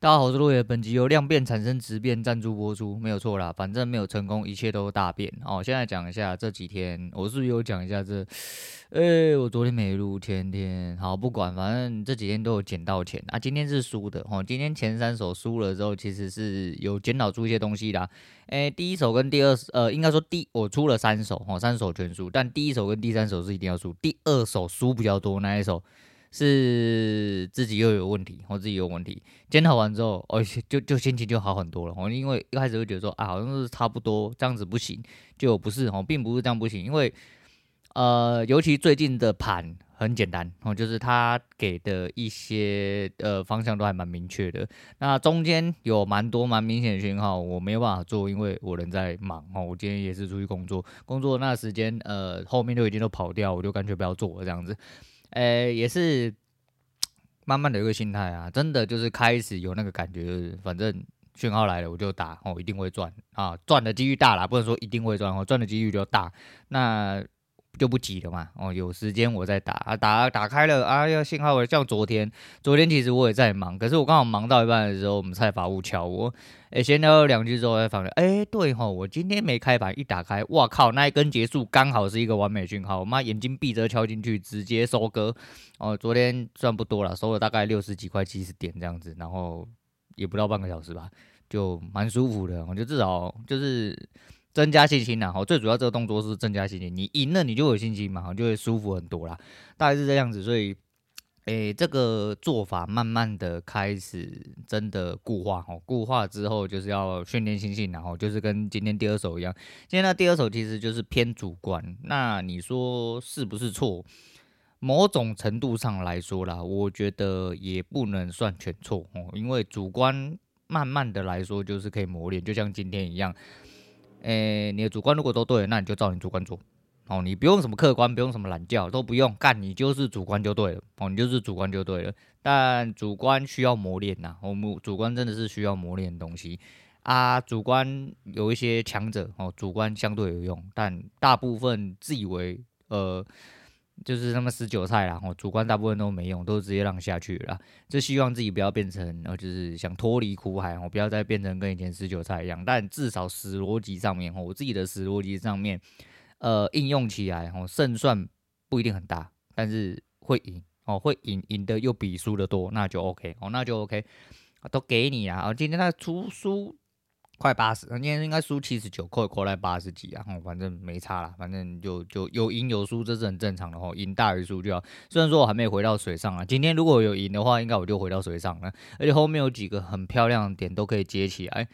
大家好，我是落叶。本集由量变产生质变赞助播出，没有错啦。反正没有成功，一切都大变。哦，现在讲一下这几天，我是不是有讲一下这？哎、我昨天没录，天天好不管，反正这几天都有捡到钱啊。今天是输的哦，今天前三手输了之后，其实是有检讨出一些东西啦。哎、欸，第一手跟第二呃，应该说第我出了三手哦，三手全输，但第一手跟第三手是一定要输，第二手输比较多那一手。是自己又有问题，我自己有问题。检讨完之后，哦，就就心情就好很多了。哦，因为一开始会觉得说，啊，好像是差不多这样子不行，就不是哦，并不是这样不行。因为呃，尤其最近的盘很简单哦，就是他给的一些呃方向都还蛮明确的。那中间有蛮多蛮明显的讯号，我没有办法做，因为我人在忙哦。我今天也是出去工作，工作那时间呃后面都已经都跑掉，我就干脆不要做了这样子。呃、也是慢慢的一个心态啊，真的就是开始有那个感觉，就是反正讯号来了我就打哦，一定会赚啊，赚的几率大啦，不能说一定会赚哦，赚的几率就大，那。就不急了嘛，哦，有时间我再打啊，打打开了啊，要信号。像昨天，昨天其实我也在忙，可是我刚好忙到一半的时候，我们蔡法务敲我，哎，闲聊了两句之后，才发现，哎，对吼，我今天没开盘，一打开，哇靠，那一根结束刚好是一个完美讯号，我妈眼睛闭着敲进去，直接收割。哦，昨天赚不多了，收了大概六十几块七十点这样子，然后也不到半个小时吧，就蛮舒服的，我觉得至少就是。增加信心呐，好，最主要这个动作是增加信心。你赢了，你就有信心嘛，就会舒服很多啦。大概是这样子，所以，诶、这个做法慢慢的开始真的固化哦，固化之后就是要训练心性，然后就是跟今天第二手一样。今天的第二手其实就是偏主观，那你说是不是错？某种程度上来说啦，我觉得也不能算全错哦，因为主观慢慢的来说就是可以磨练，就像今天一样。诶、你的主观如果都对，那你就照你主观做，哦，你不用什么客观，不用什么懒觉，都不用干，你就是主观就对了，哦，你就是主观就对了。但主观需要磨练呐，我们主观真的是需要磨练的东西啊。主观有一些强者，哦，主观相对有用，但大部分自以为呃。就是他们死韭菜啦，我主观大部分都没用，都直接让下去了。就希望自己不要变成，然后就是想脱离苦海，我不要再变成跟以前死韭菜一样。但至少死逻辑上面，我自己的死逻辑上面，呃，应用起来，哦，胜算不一定很大，但是会赢，哦，会赢，赢的又比输的多，那就 OK，哦，那就 OK，都给你啊。哦，今天他出书。快八十，今天应该输七十九，扣扣在八十几啊，反正没差啦，反正就就有赢有输，这是很正常的哦，赢大于输就要。虽然说我还没回到水上啊，今天如果有赢的话，应该我就回到水上了，而且后面有几个很漂亮的点都可以接起来，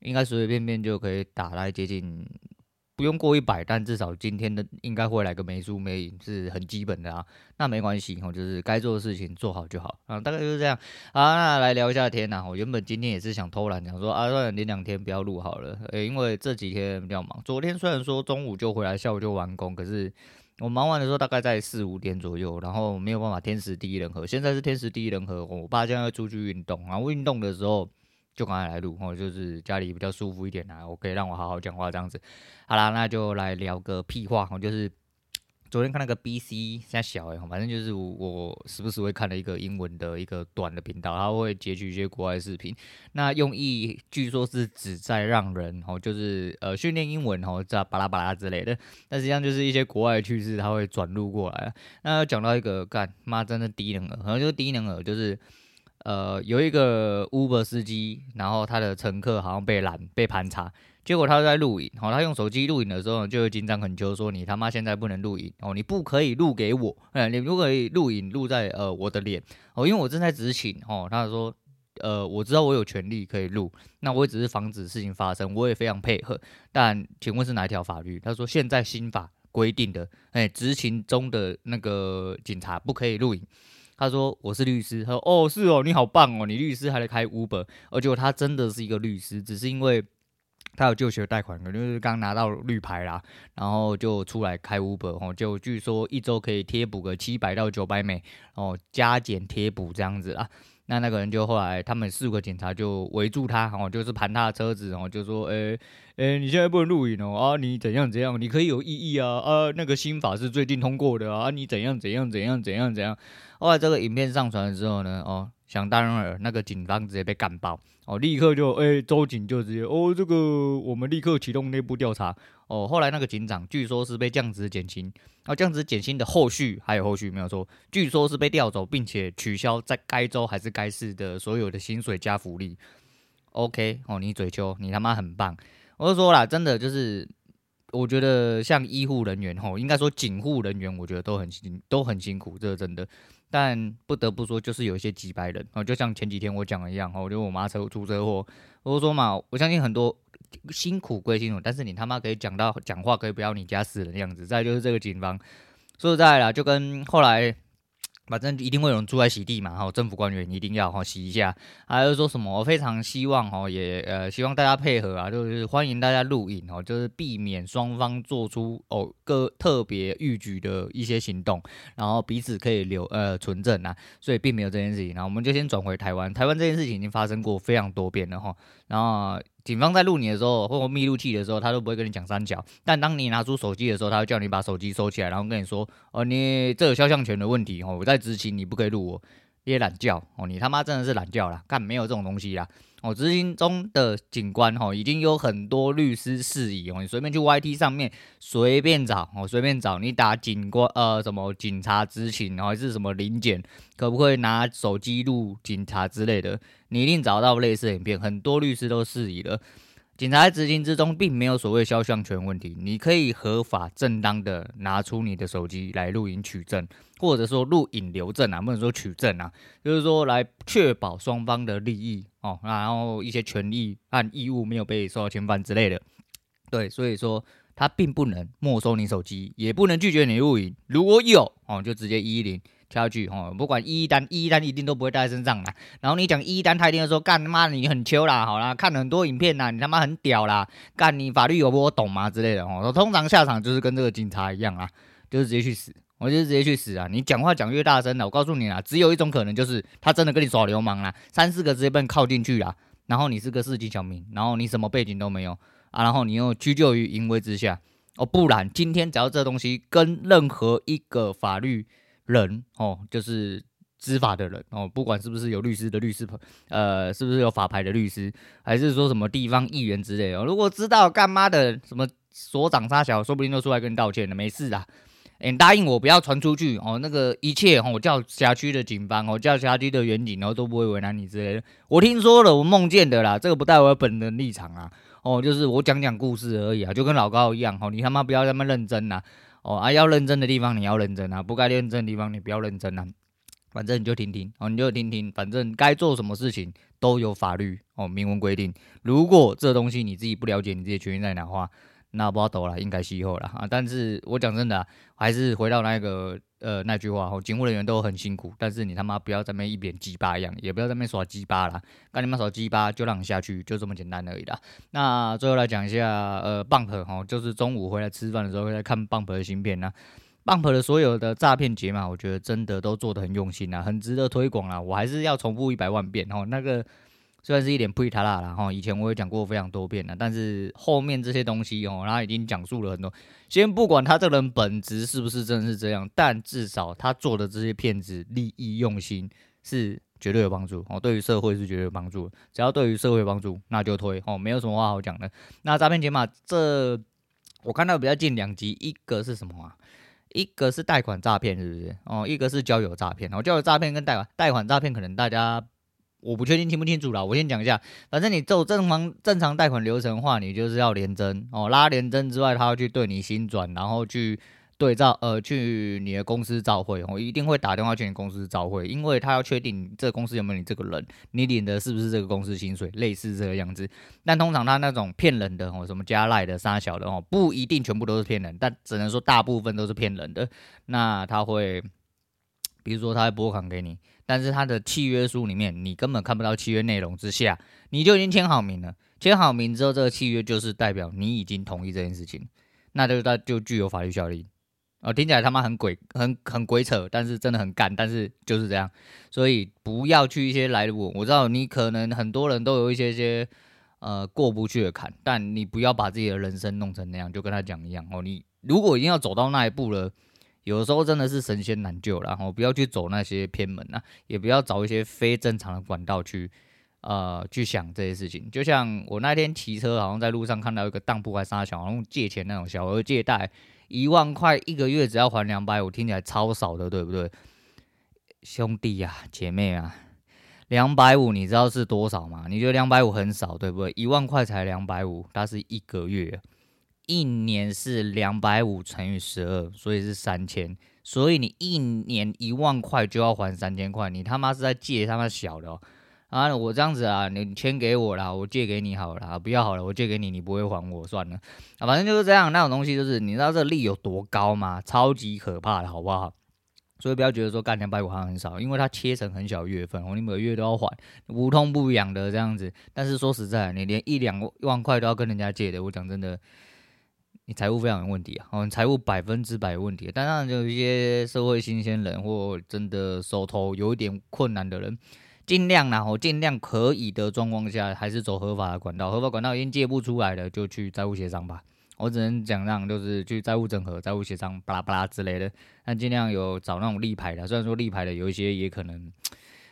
应该随随便便就可以打来接近。不用过一百，但至少今天的应该会来个没输没赢，是很基本的啊。那没关系，我就是该做的事情做好就好啊。大概就是这样。啊，那来聊一下天呐。我原本今天也是想偷懒，想说啊，算了，连两天不要录好了。诶，因为这几天比较忙。昨天虽然说中午就回来，下午就完工，可是我忙完的时候大概在四五点左右，然后没有办法天时地利人和。现在是天时地利人和，我爸现在要出去运动，然后运动的时候。就赶快来录，哦，就是家里比较舒服一点啦，我可以让我好好讲话这样子。好啦，那就来聊个屁话，哦，就是昨天看那个 BC 现在小哎，反正就是我，时不时会看的一个英文的一个短的频道，他会截取一些国外视频，那用意据说是旨在让人哦，就是呃训练英文哦，这巴拉巴拉之类的，但实际上就是一些国外的趣事，他会转录过来。那讲到一个干妈真的低能儿，好像就是低能儿，就是。呃，有一个 Uber 司机，然后他的乘客好像被拦、被盘查，结果他在录影，好，他用手机录影的时候，就会紧张很久，说你他妈现在不能录影哦，你不可以录给我，哎，你不可以录影录在呃我的脸哦，因为我正在执勤哦。他说，呃，我知道我有权利可以录，那我也只是防止事情发生，我也非常配合，但请问是哪一条法律？他说现在新法规定的，哎，执勤中的那个警察不可以录影。他说我是律师，他说哦是哦，你好棒哦，你律师还来开 Uber，而且他真的是一个律师，只是因为他有就学贷款，可能就是刚拿到绿牌啦，然后就出来开 Uber 哦，就据说一周可以贴补个七百到九百美，哦加减贴补这样子啊。那那个人就后来，他们四个警察就围住他，哦，就是盘他的车子，然哦，就说，诶、欸，诶、你现在不能录影哦，啊，你怎样怎样，你可以有异议啊，啊，那个新法是最近通过的啊，你怎样怎样怎样怎样怎样。后来这个影片上传了之后呢，哦，想当然尔，那个警方直接被干爆哦，立刻就哎，周警就直接哦，这个我们立刻启动内部调查哦。后来那个警长据说是被降职减薪，然后降职减薪的后续还有后续没有说，据说是被调走，并且取消在该州还是该市的所有的薪水加福利。OK 哦，你嘴秋，你他妈很棒。我就说啦，真的就是，我觉得像医护人员吼，应该说警护人员，我觉得都很辛都很辛苦，这个真的。但不得不说，就是有一些几百人哦，就像前几天我讲的一样哦，就我妈车出车祸，我说嘛，我相信很多辛苦归辛苦，但是你他妈可以讲到讲话可以不要你家死人的样子。再就是这个警方说实在啦，就跟后来。反正一定会有人住在洗地嘛，哈，政府官员一定要哈洗一下。还有说什么？我非常希望哈，也呃希望大家配合啊，就是欢迎大家录影哦，就是避免双方做出哦各特别预举的一些行动，然后彼此可以留呃存证啊。所以并没有这件事情。然后我们就先转回台湾，台湾这件事情已经发生过非常多遍了哈。然后。警方在录你的时候，或者密录器的时候，他都不会跟你讲三角。但当你拿出手机的时候，他会叫你把手机收起来，然后跟你说：“哦，你这有肖像权的问题哦，我在执勤，你不可以录我。”也懒叫哦，你他妈真的是懒叫啦，干没有这种东西啦。哦，执行中的警官哦，已经有很多律师事宜哦，你随便去 YT 上面随便找哦，随便找，你打警官呃什么警察执勤，还是什么临检，可不可以拿手机录警察之类的，你一定找到类似影片，很多律师都事宜了。警察在执行之中，并没有所谓肖像权问题，你可以合法正当的拿出你的手机来录影取证，或者说录影留证啊，不能说取证啊，就是说来确保双方的利益哦，然后一些权利和义务没有被受到侵犯之类的。对，所以说他并不能没收你手机，也不能拒绝你录影，如果有哦，就直接一一零。挑去哦，不管一单一单一定都不会带在身上啦。然后你讲一单，他一定说干他妈你很秋啦，好啦，看了很多影片啦，你他妈很屌啦，干你法律有不我懂吗之类的哦。通常下场就是跟这个警察一样啊，就是直接去死，我就直接去死啊！你讲话讲越大声的，我告诉你啊，只有一种可能就是他真的跟你耍流氓啦，三四个直接被你靠进去啦，然后你是个市井小民，然后你什么背景都没有啊，然后你又屈就于淫威之下哦，不然今天只要这东西跟任何一个法律。人哦，就是执法的人哦，不管是不是有律师的律师朋，呃，是不是有法牌的律师，还是说什么地方议员之类的，如果知道干妈的什么所长杀小，说不定都出来跟你道歉了，没事啦。哎，答应我不要传出去哦，那个一切哦，我叫辖区的警方哦，叫辖区的员警，然后都不会为难你之类的。我听说了，我梦见的啦，这个不代表本人立场啊，哦，就是我讲讲故事而已啊，就跟老高一样哦，你他妈不要那么认真呐。哦啊，要认真的地方你要认真啊，不该认真的地方你不要认真啊。反正你就听听哦，你就听听，反正该做什么事情都有法律哦明文规定。如果这东西你自己不了解，你自己权益在哪的话，那不要抖了，应该息后了啊。但是我讲真的，还是回到那个。呃，那句话哦，警务人员都很辛苦，但是你他妈不要在那边一脸鸡巴一样，也不要在那边耍鸡巴啦，干你妈耍鸡巴就让你下去，就这么简单而已啦。那最后来讲一下，呃，Bump 哈，就是中午回来吃饭的时候会来看 Bump 的新片呐。Bump 的所有的诈骗解码，我觉得真的都做得很用心啊，很值得推广啊。我还是要重复一百万遍哦，那个。虽然是一点呸他啦啦哈，以前我也讲过非常多遍了，但是后面这些东西哦，他已经讲述了很多。先不管他这个人本质是不是真是这样，但至少他做的这些骗子利益用心是绝对有帮助哦，对于社会是绝对有帮助。只要对于社会有帮助，那就推哦，没有什么话好讲的。那诈骗解码这我看到比较近两集，一个是什么啊？一个是贷款诈骗，是不是？哦，一个是交友诈骗。哦，交友诈骗跟贷款贷款诈骗可能大家。我不确定清不清楚啦，我先讲一下。反正你走正常正常贷款流程的话，你就是要联征哦，拉联征之外，他要去对你薪转，然后去对照呃，去你的公司照会哦，一定会打电话去你公司照会，因为他要确定这公司有没有你这个人，你领的是不是这个公司薪水，类似这个样子。但通常他那种骗人的哦，什么加赖的、杀小的哦，不一定全部都是骗人，但只能说大部分都是骗人的。那他会。比如说，他会拨款给你，但是他的契约书里面你根本看不到契约内容之下，你就已经签好名了。签好名之后，这个契约就是代表你已经同意这件事情，那就它就具有法律效力。哦，听起来他妈很鬼，很很鬼扯，但是真的很干，但是就是这样。所以不要去一些来路，我知道你可能很多人都有一些些呃过不去的坎，但你不要把自己的人生弄成那样，就跟他讲一样哦。你如果已经要走到那一步了。有时候真的是神仙难救，然后不要去走那些偏门啊，也不要找一些非正常的管道去呃去想这些事情。就像我那天骑车，好像在路上看到一个当铺还杀小，然后借钱那种小额借贷，一万块一个月只要还两百五，听起来超少的，对不对？兄弟呀、姐妹啊，两百五你知道是多少吗？你觉得两百五很少，对不对？一万块才两百五，它是一个月，一年是两百五乘以十二，所以是三千。所以你一年一万块就要还三千块，你他妈是在借他妈小的哦！啊，我这样子啊，你钱给我啦，我借给你好了，不要好了，我借给你，你不会还我算了啊，反正就是这样。那种东西就是你知道这利有多高吗？超级可怕的，好不好？所以不要觉得说干两百五好像很少，因为它切成很小月份，你每个月都要还，无痛不痒的这样子。但是说实在，你连一两万块都要跟人家借的，我讲真的，你财务非常有问题啊！哦，财务百分之百有问题。当然，就有一些社会新鲜人或真的手头有一点困难的人，尽量然后尽量可以的状况下，还是走合法的管道。合法管道已经借不出来了，就去债务协商吧。我只能讲，让就是去债务整合、债务协商、巴拉巴拉之类的，但尽量有找那种立牌的。虽然说立牌的有一些也可能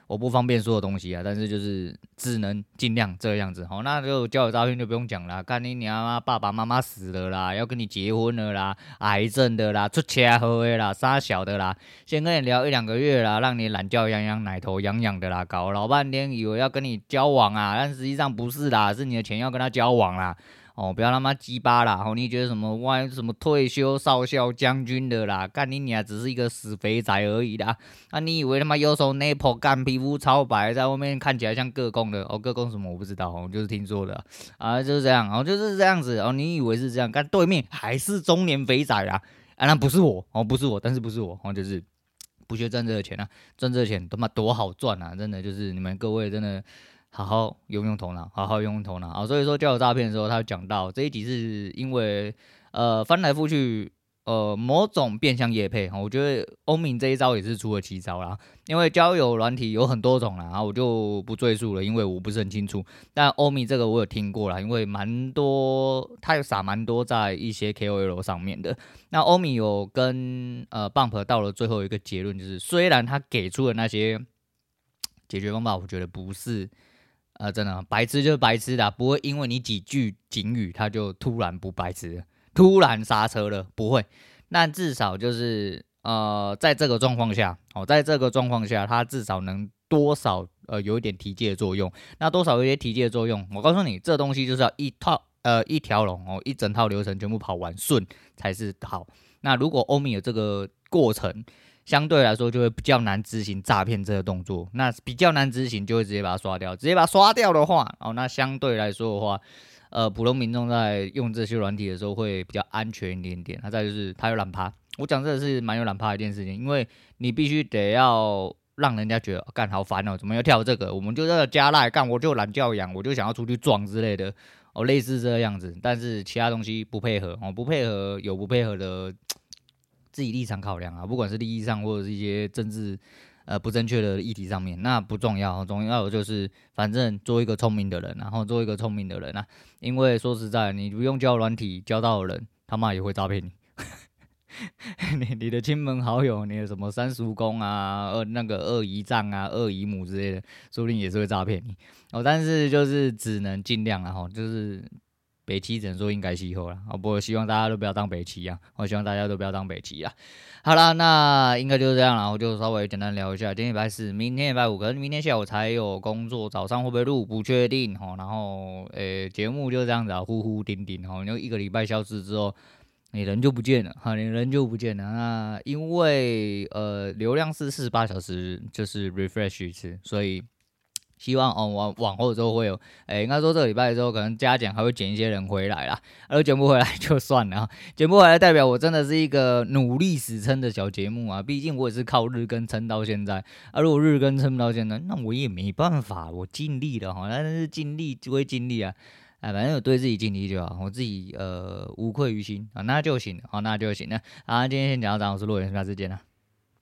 我不方便说的东西啊，但是就是只能尽量这样子。好，那就交友诈骗就不用讲了，看你娘妈妈爸爸妈妈死了啦，要跟你结婚了啦，癌症的啦，出车祸的啦，杀小的啦，先跟你聊一两个月啦，让你懒觉痒痒，奶头痒痒的啦，搞老半天以为要跟你交往啊，但实际上不是啦，是你的钱要跟他交往啦。哦，不要他妈鸡巴啦！哦，你觉得什么外什么退休少校将军的啦？干你娘，只是一个死肥宅而已啦！啊，你以为他妈右手那破干皮肤超白，在外面看起来像个工的？哦，个工什么我不知道，哦，就是听说的啊，就是这样，哦，就是这样子哦。你以为是这样？干对面还是中年肥仔啦？啊，那不是我哦，不是我，但是不是我哦，就是不学赚这个钱啊，赚这个钱他妈多好赚啊！真的就是你们各位真的。好好用用头脑，好好用用头脑啊！所以说交友诈骗的时候，他讲到这一集是因为呃翻来覆去呃某种变相业配哈，我觉得欧米这一招也是出了奇招啦。因为交友软体有很多种啦，然后我就不赘述了，因为我不是很清楚。但欧米这个我有听过啦，因为蛮多，他有撒蛮多在一些 KOL 上面的。那欧米有跟呃 Bump 到了最后一个结论，就是虽然他给出的那些解决方法，我觉得不是。啊、呃，真的，白痴就是白痴的，不会因为你几句警语，他就突然不白痴，突然刹车了，不会。那至少就是，呃，在这个状况下，哦，在这个状况下，他至少能多少呃有一点提诫的作用。那多少有一些提诫的作用，我告诉你，这东西就是要一套呃一条龙哦，一整套流程全部跑完顺才是好。那如果欧米有这个过程。相对来说就会比较难执行诈骗这个动作，那比较难执行就会直接把它刷掉，直接把它刷掉的话，哦，那相对来说的话，呃，普通民众在用这些软体的时候会比较安全一点点。那再就是它有懒趴，我讲这个是蛮有懒趴的一件事情，因为你必须得要让人家觉得干好烦哦，怎么要跳这个？我们就在这加赖干，我就懒教养，我就想要出去撞之类的哦，类似这个样子。但是其他东西不配合哦，不配合有不配合的。自己立场考量啊，不管是利益上或者是一些政治呃不正确的议题上面，那不重要，重要的就是反正做一个聪明的人，然后做一个聪明的人啊。因为说实在，你不用交软体交到人，他妈也会诈骗你。你你的亲朋好友，你的什么三叔公啊、二那个二姨丈啊、二姨母之类的，说不定也是会诈骗你哦。但是就是只能尽量啊，哈，就是。北七只能说应该气候了，啊，不过希望大家都不要当北七啊，我希望大家都不要当北七啊。好了，那应该就是这样了，我就稍微简单聊一下。今天礼拜四，明天礼拜五，可能明天下午才有工作，早上会不会录不确定哈。然后，诶、节目就这样子啊，呼呼丁丁哈。然后一个礼拜消失之后，你人就不见了哈，你人就不见了。那因为呃，流量是四十八小时就是 refresh 一次，所以。希望哦，往往后之后会有，哎、应该说这个礼拜之后可能加减还会捡一些人回来啦，而捡不回来 就算了，捡不回来代表我真的是一个努力死撑的小节目啊，毕竟我也是靠日更撑到现在，啊，如果日更撑不到现在，那我也没办法，我尽力了哈，但是尽力就会尽力啊，哎，反正有对自己尽力就好，我自己呃无愧于心啊，那就行，好，那就行。了，好，今天先讲到这，我是洛元，下次见了。